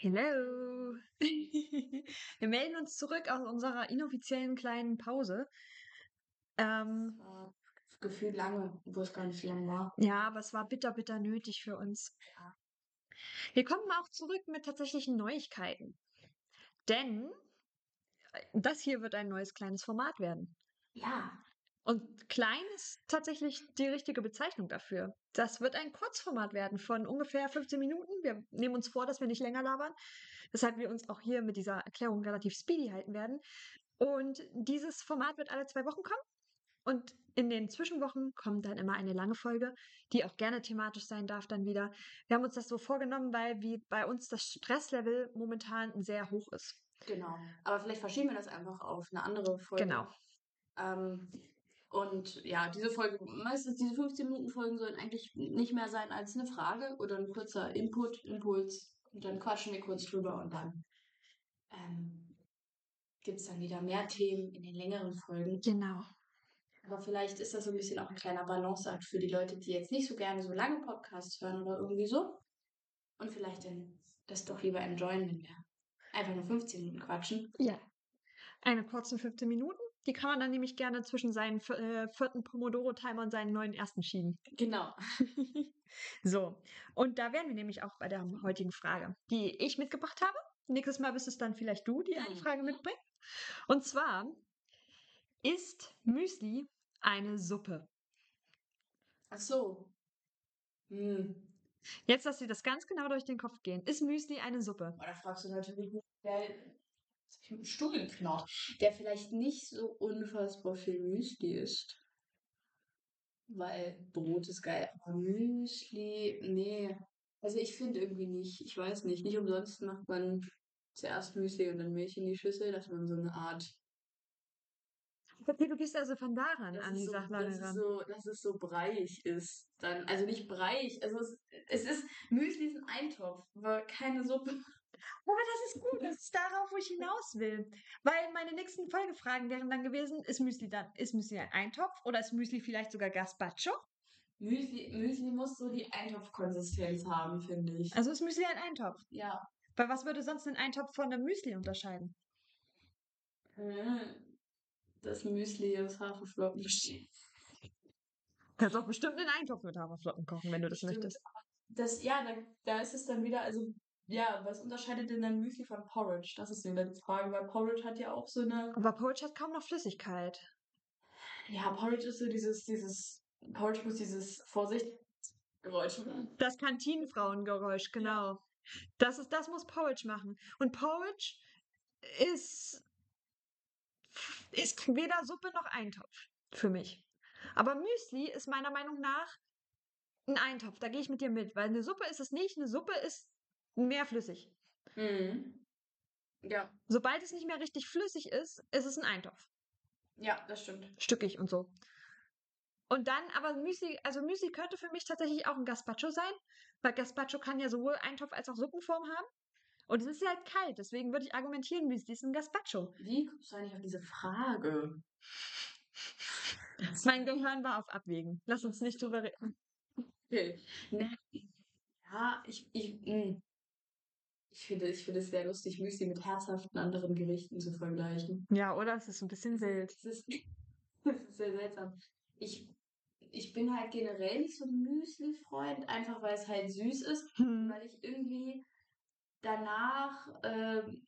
Hello. Wir melden uns zurück aus unserer inoffiziellen kleinen Pause. Ähm, War gefühlt lange, wo es gar nicht lang war. ja, aber es war bitter, bitter nötig für uns. Ja. Wir kommen auch zurück mit tatsächlichen Neuigkeiten. Denn äh, das hier wird ein neues kleines Format werden. Ja, Und klein ist tatsächlich die richtige Bezeichnung dafür. Das wird ein Kurzformat werden von ungefähr 15 Minuten. Wir nehmen uns vor, dass wir nicht länger labern, weshalb wir uns auch hier mit dieser Erklärung relativ speedy halten werden. Und dieses Format wird alle zwei Wochen kommen. Und in den Zwischenwochen kommt dann immer eine lange Folge, die auch gerne thematisch sein darf dann wieder. Wir haben uns das so vorgenommen, weil wie bei uns das Stresslevel momentan sehr hoch ist. genau. Aber vielleicht verschieben wir das einfach auf eine andere Folge. Genau. Ähm, und ja, diese Folge, meistens diese 15-Minuten-Folgen sollen eigentlich nicht mehr sein als eine Frage oder ein kurzer Input, Impuls. Und dann quatschen wir kurz drüber und dann ähm, gibt es dann wieder mehr Themen in den längeren Folgen. Genau. Aber vielleicht ist das so ein bisschen auch ein kleiner Balanceakt für die Leute, die jetzt nicht so gerne so lange Podcasts hören oder irgendwie so. Und vielleicht dann das doch lieber enjoyen, wenn wir einfach nur 15 Minuten quatschen. Ja. Eine kurzen 15 Minuten. Die kann man dann nämlich gerne zwischen seinen äh, vierten Pomodoro-Timer und seinen neuen ersten schieben. Genau. So, und da wären wir nämlich auch bei der heutigen Frage, die ich mitgebracht habe. Nächstes Mal bist es dann vielleicht du, die eine Mhm. Frage mitbringt. Und zwar, ist Müsli eine Suppe? Ach so. Hm. Jetzt lass dir das ganz genau durch den Kopf gehen. Ist Müsli eine Suppe? Aber da fragst du natürlich nicht, der dem Stuhl geknarrt, der vielleicht nicht so unfassbar viel Müsli isst. Weil Brot ist geil, aber Müsli, nee. Also ich finde irgendwie nicht, ich weiß nicht, nicht umsonst macht man zuerst Müsli und dann Milch in die Schüssel, dass man so eine Art Okay, du gehst also von daran an es die so, Sachlage dass es ran. so, dass es so breiig ist. Dann, also nicht breiig, also es, es ist, Müsli ist ein Eintopf, aber keine Suppe. Aber das ist gut, das ist darauf, wo ich hinaus will. Weil meine nächsten Folgefragen wären dann gewesen, ist Müsli dann, ist Müsli ein Eintopf oder ist Müsli vielleicht sogar Gazpacho? Müsli, Müsli muss so die Eintopfkonsistenz haben, finde ich. Also ist Müsli ein Eintopf. Ja. Weil was würde sonst ein Eintopf von einem Müsli unterscheiden? Äh, Das Müsli aus Haferflocken besteht. Kannst auch bestimmt einen Eintopf mit Haferflocken kochen, wenn du das Stimmt. möchtest. Das, ja, da, da ist es dann wieder, also, ja, was unterscheidet denn dann Müsli von Porridge? Das ist wieder die Frage, weil Porridge hat ja auch so eine. Aber Porridge hat kaum noch Flüssigkeit. Ja, Porridge ist so dieses, dieses, Porridge muss dieses Vorsicht Geräusch machen. Das Kantinenfrauengeräusch, genau. Das ist, das muss Porridge machen. Und Porridge ist, ist weder Suppe noch Eintopf für mich. Aber Müsli ist meiner Meinung nach ein Eintopf. Da gehe ich mit dir mit, weil eine Suppe ist es nicht. Eine Suppe ist mehr flüssig. Mhm. Ja, Sobald es nicht mehr richtig flüssig ist, ist es ein Eintopf. ja, das stimmt. Stückig und so. Und dann, aber Müsli, also Müsli könnte für mich tatsächlich auch ein Gazpacho sein, weil Gazpacho kann ja sowohl Eintopf als auch Suppenform haben. Und es ist ja halt kalt, deswegen würde ich argumentieren, Müsli ist ein Gazpacho. Wie kommst du eigentlich auf diese Frage? Mein Gehirn war auf Abwägen. Lass uns nicht drüber reden. Okay. Ja, ich, ich, mh. Ich finde, ich finde es sehr lustig, Müsli mit herzhaften anderen Gerichten zu vergleichen. Ja, oder? Es ist ein bisschen wild. Das ist, das ist sehr seltsam. Ich, ich bin halt generell nicht so ein Müsli-Freund, einfach weil es halt süß ist, Hm. weil ich irgendwie danach ähm,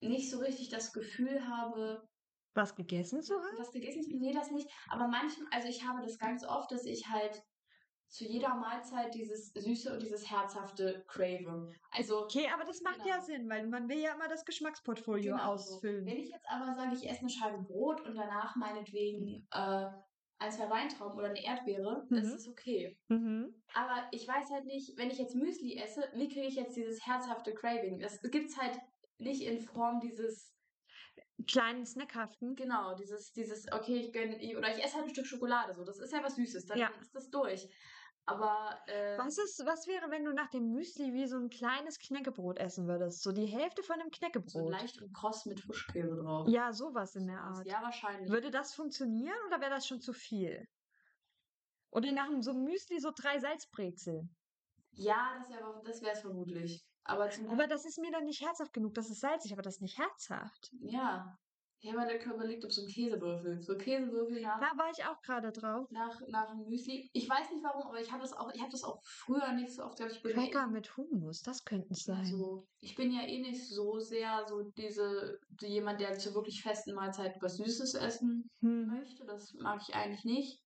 nicht so richtig das Gefühl habe, Was gegessen zu haben? was gegessen zu nee, das nicht. Aber manchmal, also ich habe das ganz oft, dass ich halt zu jeder Mahlzeit dieses Süße und dieses Herzhafte crave. Also, Okay, aber das macht ja Genau. Sinn, weil man will ja immer das Geschmacksportfolio genau ausfüllen. Wenn ich jetzt aber sage, ich esse eine Scheibe Brot und danach meinetwegen äh, ein, zwei Weintrauben oder eine Erdbeere, Mhm. ist es okay. Mhm. Aber ich weiß halt nicht, wenn ich jetzt Müsli esse, wie kriege ich jetzt dieses herzhafte Craving? Das gibt's halt nicht in Form dieses, Kleinen Snackhaften. genau, dieses, dieses, okay, ich gönn, oder ich esse halt ein Stück Schokolade, so, das ist ja was Süßes, dann Ja. ist das durch. Aber, äh, Was ist, was wäre, wenn du nach dem Müsli wie so ein kleines Knäckebrot essen würdest? So die Hälfte von einem so Knäckebrot. leicht und kross mit Frischkäse drauf. Ja, sowas in der Art. Ja, wahrscheinlich. Würde das funktionieren oder wäre das schon zu viel? Oder nach so einem Müsli so drei Salzbrezeln. Ja, das wäre das wäre es vermutlich. Aber zum Aber das ist mir dann nicht herzhaft genug. Das ist salzig, aber das ist nicht herzhaft. ja. Ich habe der Körper liegt auf so einem Käsewürfel. So Käsewürfel nach, Da war ich auch gerade drauf. nach, nach dem Müsli. Ich weiß nicht warum, aber ich habe das auch, ich habe das auch früher nicht so oft gehabt. Ich bin ja Cracker mit Hummus, das könnten es sein. so, ich bin ja eh nicht so sehr so diese, so jemand, der zu wirklich festen Mahlzeiten was Süßes essen Hm. möchte. Das mag ich eigentlich nicht.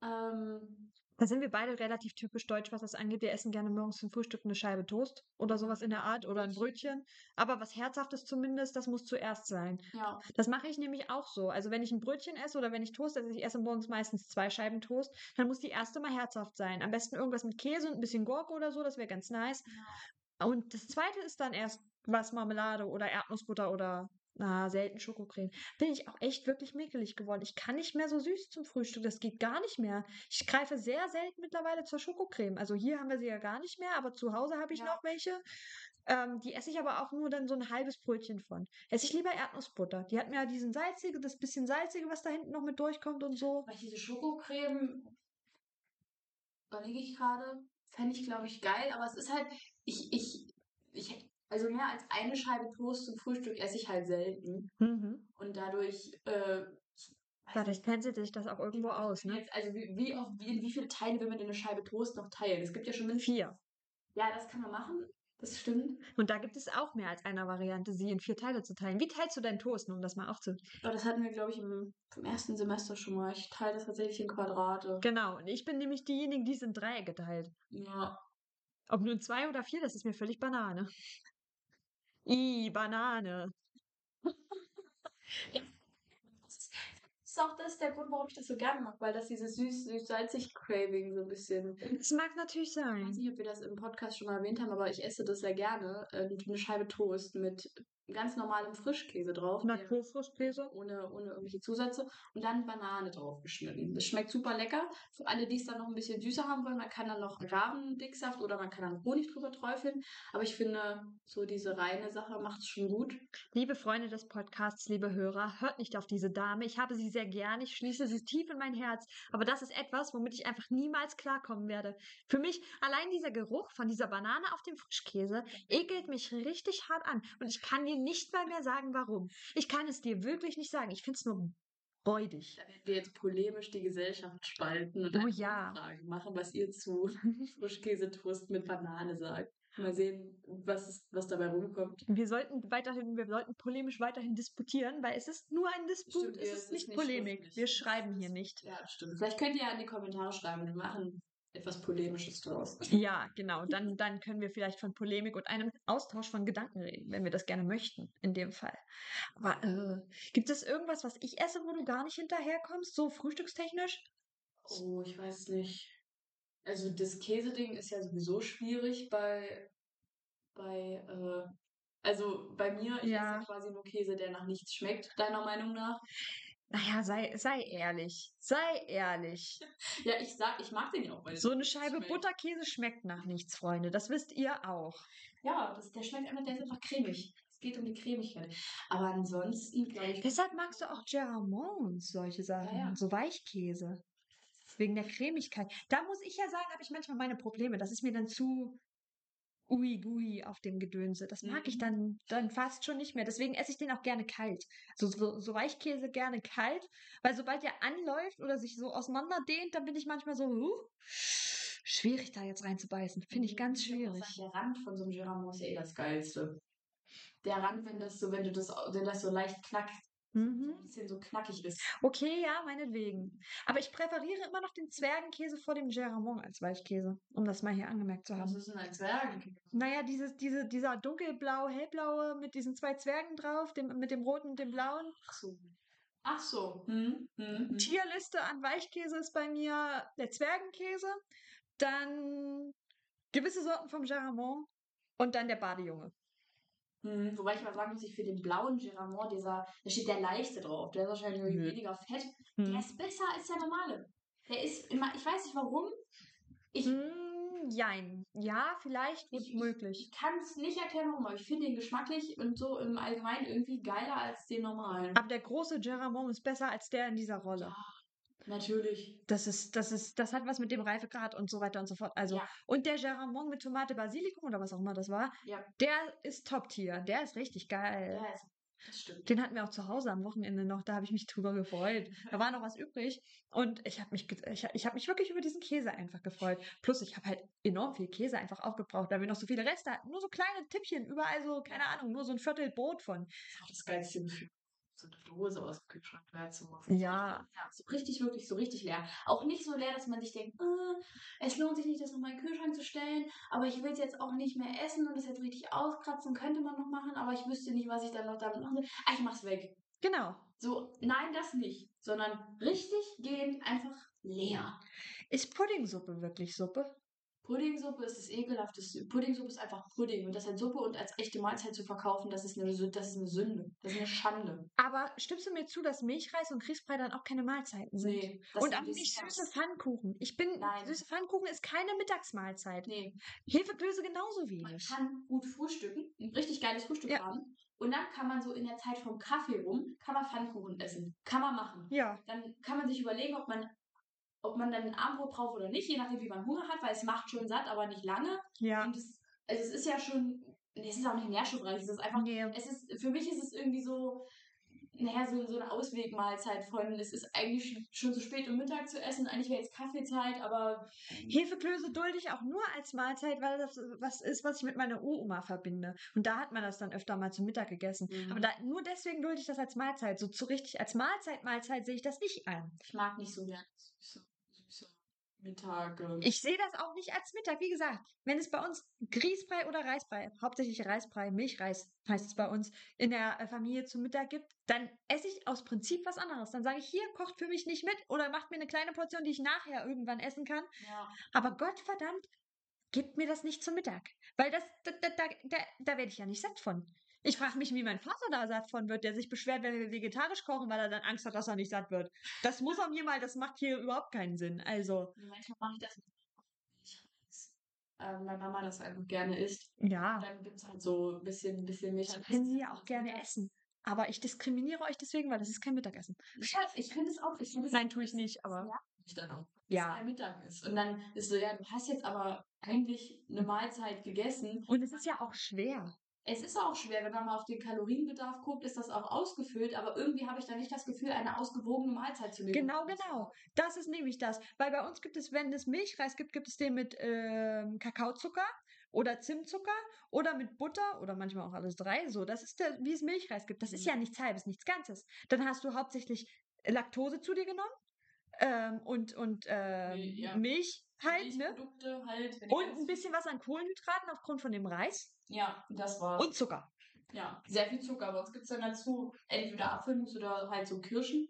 Ähm, Da sind wir beide relativ typisch deutsch, was das angeht. Wir essen gerne morgens zum Frühstück eine Scheibe Toast oder sowas in der Art oder ein Brötchen. Aber was Herzhaftes zumindest, das muss zuerst sein. ja. Das mache ich nämlich auch so. Also wenn ich ein Brötchen esse oder wenn ich Toast esse, ich esse morgens meistens zwei Scheiben Toast, dann muss die erste mal herzhaft sein. Am besten irgendwas mit Käse und ein bisschen Gurke oder so, das wäre ganz nice. Und das zweite ist dann erst was Marmelade oder Erdnussbutter oder na, selten Schokocreme. Bin ich auch echt wirklich mäkelig geworden. Ich kann nicht mehr so süß zum Frühstück. Das geht gar nicht mehr. Ich greife sehr selten mittlerweile zur Schokocreme. Also hier haben wir sie ja gar nicht mehr, aber zu Hause habe ich Ja. noch welche. Ähm, die esse ich aber auch nur dann so ein halbes Brötchen von. Esse ich lieber Erdnussbutter. Die hat mir ja diesen salzige, das bisschen salzige, was da hinten noch mit durchkommt und so. Weil diese Schokocreme, überlege ich gerade, fände ich, glaube ich, geil, aber es ist halt, ich, ich, ich, also mehr als eine Scheibe Toast zum Frühstück esse ich halt selten. Mhm. Und dadurch, äh, Dadurch tänzelt sich das auch irgendwo aus, ne? Jetzt, also wie, wie, oft, wie, wie viele Teile will man denn eine Scheibe Toast noch teilen? Es gibt ja schon mindestens. Vier. Ja, das kann man machen. Das stimmt. Und da gibt es auch mehr als einer Variante, sie in vier Teile zu teilen. Wie teilst du deinen Toast, um das mal aufzu... Aber das hatten wir, glaube ich, im, im ersten Semester schon mal. Ich teile das tatsächlich in Quadrate. Genau, und ich bin nämlich diejenige, die es in Dreiecke teilt. Ja. Ob nun zwei oder vier, das ist mir völlig Banane. I, Banane. Das ist auch das der Grund, warum ich das so gerne mag, weil das dieses süß-salzig Craving so ein bisschen. Das mag natürlich Ich weiß sein. nicht, ob wir das im Podcast schon mal erwähnt haben, aber ich esse das sehr gerne. Äh, eine Scheibe Toast mit ganz normalem Frischkäse drauf. Naturfrischkäse. ohne, ohne irgendwelche Zusätze und dann Banane drauf geschnitten. Das schmeckt super lecker. Für alle, die es dann noch ein bisschen süßer haben wollen, man kann dann noch Agavendicksaft oder man kann dann Honig drüber träufeln. Aber ich finde, so diese reine Sache macht es schon gut. Liebe Freunde des Podcasts, liebe Hörer, hört nicht auf diese Dame. Ich habe sie sehr gern. Ich schließe sie tief in mein Herz. Aber das ist etwas, womit ich einfach niemals klarkommen werde. Für mich, allein dieser Geruch von dieser Banane auf dem Frischkäse ekelt mich richtig hart an. Und ich kann dir nicht mal mehr sagen, warum. Ich kann es dir wirklich nicht sagen. Ich finde es nur räudig. Da werden wir jetzt polemisch die Gesellschaft spalten und Oh ja. Umfrage machen, was ihr zu Frischkäsetoast mit Banane sagt. Mal sehen, was, ist, was dabei rumkommt. Wir sollten weiterhin, wir sollten polemisch weiterhin disputieren, weil es ist nur ein Disput, Stimmt, es ist es ist nicht nicht Polemik. schriftlich. Wir schreiben hier nicht. Ja, stimmt. Vielleicht könnt ihr ja in die Kommentare schreiben, wir machen etwas Polemisches draus. Ja, genau. Dann, dann können wir vielleicht von Polemik und einem Austausch von Gedanken reden, wenn wir das gerne möchten, in dem Fall. Aber äh, gibt es irgendwas, was ich esse, wo du gar nicht hinterherkommst, so frühstückstechnisch? Oh, ich weiß nicht. Also das Käseding ist ja sowieso schwierig bei, bei, äh, also bei mir, ich Ja. esse quasi nur Käse, der nach nichts schmeckt, deiner Meinung nach. Naja, sei, sei ehrlich. Sei ehrlich. Ja, ich sag, ich mag den ja auch, weil So eine Scheibe schmeckt. Butterkäse schmeckt nach nichts, Freunde. Das wisst ihr auch. Ja, das, der schmeckt einfach, der ist einfach cremig. Es geht um die Cremigkeit. Aber ansonsten, glaube ich, Deshalb magst du auch und solche Sachen, ja. so Weichkäse. Wegen der Cremigkeit. Da muss ich ja sagen, habe ich manchmal meine Probleme. Das ist mir dann zu ui-gui auf dem Gedönse. Das mag ich Mhm. dann, dann fast schon nicht mehr. Deswegen esse ich den auch gerne kalt. So, so, so Weichkäse gerne kalt, weil sobald der anläuft oder sich so auseinanderdehnt, dann bin ich manchmal so, huh, schwierig da jetzt reinzubeißen. Finde ich ganz Ich würd auch schwierig. Der Rand von so einem Geramont ist ja eh das Geilste. Der Rand, wenn das so, wenn du das, wenn das so leicht knackt, Mhm. ein bisschen so knackig ist. Okay, ja, meinetwegen. Aber ich präferiere immer noch den Zwergenkäse vor dem Geramont als Weichkäse, um das mal hier angemerkt zu Was haben. ist denn ein Zwergenkäse? Naja, dieses, diese, dieser dunkelblau, hellblaue mit diesen zwei Zwergen drauf, dem, mit dem roten und dem blauen. Ach so. Ach so. Hm, hm, hm. Tierliste an Weichkäse ist bei mir der Zwergenkäse, dann gewisse Sorten vom Geramont und dann der Badejunge. Hm, wobei ich mal sagen muss, ich für den blauen Geramont, dieser, da steht der leichte drauf, der ist wahrscheinlich Nö. weniger fett. Hm. Der ist besser als der normale. Der ist immer, ich weiß nicht warum. Ich, Hm, jein. Ja, vielleicht, gut Ich- möglich. ich kann es nicht erklären, warum, aber ich finde den geschmacklich und so im Allgemeinen irgendwie geiler als den normalen. Aber der große Geramont ist besser als der in dieser Rolle. Natürlich. Das ist, das ist, das hat was mit dem Reifegrad und so weiter und so fort. Also, Ja. und der Geramont mit Tomate Basilikum oder was auch immer das war, Ja. der ist Top-Tier. Der ist richtig geil. Ja, ist- das stimmt. Den hatten wir auch zu Hause am Wochenende noch, da habe ich mich drüber gefreut. Da war noch was übrig und ich habe mich, ich, hab- ich habe mich wirklich über diesen Käse einfach gefreut. Plus ich habe halt enorm viel Käse einfach aufgebraucht, weil wir noch so viele Reste hatten. Nur so kleine Tippchen, überall so, keine Ahnung, nur so ein Viertel Brot von. Das ist auch das geilste Gefühl. So eine Dose aus dem Kühlschrank leer zu machen. Ja. Ja, so richtig, wirklich so richtig leer. Auch nicht so leer, dass man sich denkt, äh, es lohnt sich nicht, das nochmal in den Kühlschrank zu stellen, aber ich will es jetzt auch nicht mehr essen und das jetzt richtig auskratzen, könnte man noch machen, aber ich wüsste nicht, was ich dann noch damit machen soll. Ah, ich mach's weg. Genau. So, nein, das nicht, sondern richtig gehend einfach leer. Ist Puddingsuppe wirklich Suppe? Puddingsuppe ist das ekelhafteste. Puddingsuppe ist einfach Pudding und das als Suppe und als echte Mahlzeit zu verkaufen, das ist eine, das ist eine Sünde. Das ist eine Schande. Aber stimmst du mir zu, dass Milchreis und Grießbrei dann auch keine Mahlzeiten sind? Nee, und auch nicht süße Pfannkuchen. Ich bin, Nein. süße Pfannkuchen ist keine Mittagsmahlzeit. Nee, Hefeklöße genauso man wenig. kann gut frühstücken, ein richtig geiles Frühstück Ja. haben. Und dann kann man so in der Zeit vom Kaffee rum, kann man Pfannkuchen essen. Kann man machen. Ja. Dann kann man sich überlegen, ob man, ob man dann ein Abendbrot braucht oder nicht, je nachdem, wie man Hunger hat, weil es macht schon satt, aber nicht lange. Ja. Und es, also es ist ja schon, nee, es ist auch nicht nährstoffreich, es ist einfach Nee. es ist, für mich ist es irgendwie so, naja, so, so eine Auswegmahlzeit von, es ist eigentlich schon- zu spät, um Mittag zu essen, eigentlich wäre jetzt Kaffeezeit, aber Hefeklöße dulde ich auch nur als Mahlzeit, weil das was ist, was ich mit meiner Uroma verbinde. Und da hat man das dann öfter mal zum Mittag gegessen. Mhm. Aber da, nur deswegen dulde ich das als Mahlzeit. So zu richtig als Mahlzeit, Mahlzeit sehe ich das nicht ein. ich mag nicht so gerne süße Mittage. Ich sehe das auch nicht als Mittag. Wie gesagt, wenn es bei uns Grießbrei oder Reisbrei, hauptsächlich Reisbrei, Milchreis heißt es bei uns, in der äh, Familie zum Mittag gibt, dann esse ich aus Prinzip was anderes. Dann sage ich, hier, kocht für mich nicht mit oder macht mir eine kleine Portion, die ich nachher irgendwann essen kann. ja. Aber Gott verdammt, gibt mir das nicht zum Mittag. Weil das, da, da, da, da, da werde ich ja nicht satt von. Ich frage mich, wie mein Vater da satt von wird, der sich beschwert, wenn wir vegetarisch kochen, weil er dann Angst hat, dass er nicht satt wird. Das muss er mir mal, das macht hier überhaupt keinen Sinn. Also, Manchmal mache ich das. Ähm, weil Mama das einfach gerne isst. ja. Dann gibt es halt so ein bisschen, ein bisschen Milch. Das können sie ja auch gerne essen. Aber ich diskriminiere euch deswegen, weil das ist kein Mittagessen. Ja, ich finde es auch. Ich find Nein, tue ich nicht, aber Ja, ich dann auch. Ja. Dass ein Mittag ist. Und dann ist so, ja, du hast jetzt aber eigentlich eine Mahlzeit gegessen. Und es ist ja auch schwer. Es ist auch schwer, wenn man mal auf den Kalorienbedarf guckt, ist das auch ausgefüllt, aber irgendwie habe ich da nicht das Gefühl, eine ausgewogene Mahlzeit zu nehmen. Genau, genau. Das ist nämlich das. Weil bei uns gibt es, wenn es Milchreis gibt, gibt es den mit ähm, Kakaozucker oder Zimtzucker oder mit Butter oder manchmal auch alles drei. So, das ist der, wie es Milchreis gibt. Das ist Mhm. ja nichts Halbes, nichts Ganzes. Dann hast du hauptsächlich Laktose zu dir genommen ähm, und, und ähm, Ja. Milch halt, ne? Halt. Und ein bisschen was an Kohlenhydraten aufgrund von dem Reis Ja, das war's. und Zucker. ja, sehr viel Zucker. Gibt es dann dazu entweder Apfelmus oder halt so Kirschen.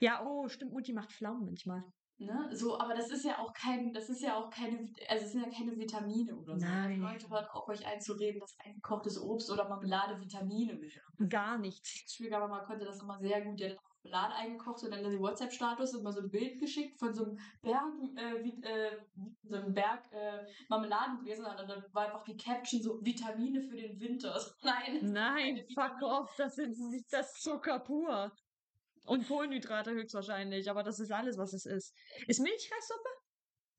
Ja, oh, stimmt, Mutti macht Pflaumen manchmal. Ne? So, aber das ist ja auch kein, das ist ja auch keine, also es sind ja keine Vitamine oder so. Nein. Leute hören auch euch einzureden, dass eingekochtes Obst oder Marmelade Vitamine wäre. Gar nichts. Schwiegermama konnte das immer sehr gut. Die hat Marmelade eingekocht und dann in den WhatsApp-Status immer so ein Bild geschickt von so einem Berg, äh, wie, äh, so einem Berg äh, Marmeladengläser und dann war einfach die Caption so Vitamine für den Winter. Nein. Nein, fuck off, das sind das ist Zucker pur. Und Kohlenhydrate höchstwahrscheinlich, aber das ist alles, was es ist. Ist Milchreissuppe?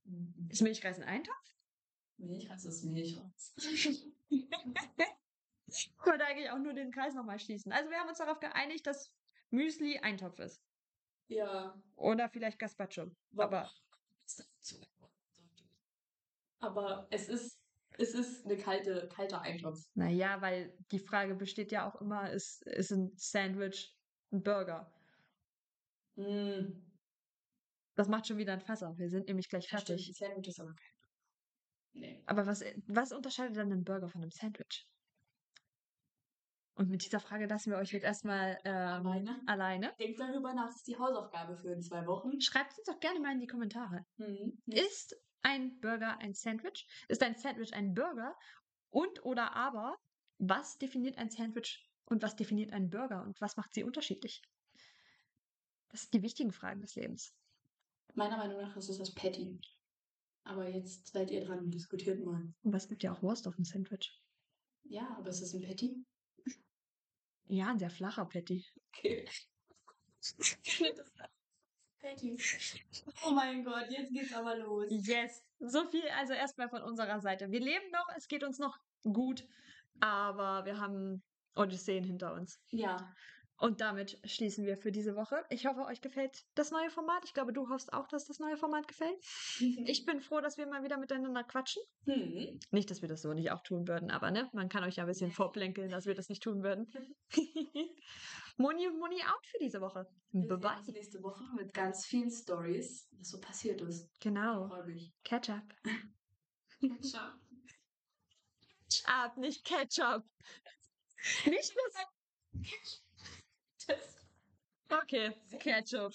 Mhm. Ist Milchreis ein Eintopf? Milchreis ist Milchreis. Ich wollte eigentlich auch nur den Kreis nochmal schließen. Also wir haben uns darauf geeinigt, dass Müsli Eintopf ist. Ja. Oder vielleicht Gazpacho. Aber Aber es ist, es ist eine kalte, kalter Eintopf. naja, weil die Frage besteht ja auch immer, ist, ist ein Sandwich ein Burger? Mm. Das macht schon wieder ein Fass auf. Wir sind nämlich gleich stimmt, fertig. ein Sandwich ist aber kein. Nee. Aber was, was unterscheidet dann einen Burger von einem Sandwich? Und mit dieser Frage lassen wir euch jetzt erstmal ähm, Alleine? alleine. Denkt darüber nach, das ist die Hausaufgabe für in zwei Wochen. Schreibt uns doch gerne mal in die Kommentare. Mhm. Ist ein Burger ein Sandwich? Ist ein Sandwich ein Burger? Und oder aber, was definiert ein Sandwich und was definiert einen Burger und was macht sie unterschiedlich? Das sind die wichtigen Fragen des Lebens. Meiner Meinung nach ist es das Patty. Aber jetzt seid ihr dran, diskutiert mal. Und es gibt ja auch Wurst auf dem Sandwich. Ja, aber ist es ein Patty? Ja, ein sehr flacher Patty. Okay. Das Oh mein Gott, jetzt geht's aber los. Yes. So viel also erstmal von unserer Seite. Wir leben noch, es geht uns noch gut, aber wir haben Odysseen hinter uns. Ja. Und damit schließen wir für diese Woche. Ich hoffe, euch gefällt das neue Format. Ich glaube, du hoffst auch, dass das neue Format gefällt. Ich bin froh, dass wir mal wieder miteinander quatschen. Hm. Nicht, dass wir das so nicht auch tun würden, aber ne, man kann euch ja ein bisschen vorplänkeln, dass wir das nicht tun würden. Moni Moni out für diese Woche. Bye sehen uns bye. nächste Woche mit ganz vielen Stories, was so passiert ist. Genau. Freue mich. Catch up. Ciao. Catch up, nicht Ketchup. Nicht das. Tschüss. Okay, Ketchup.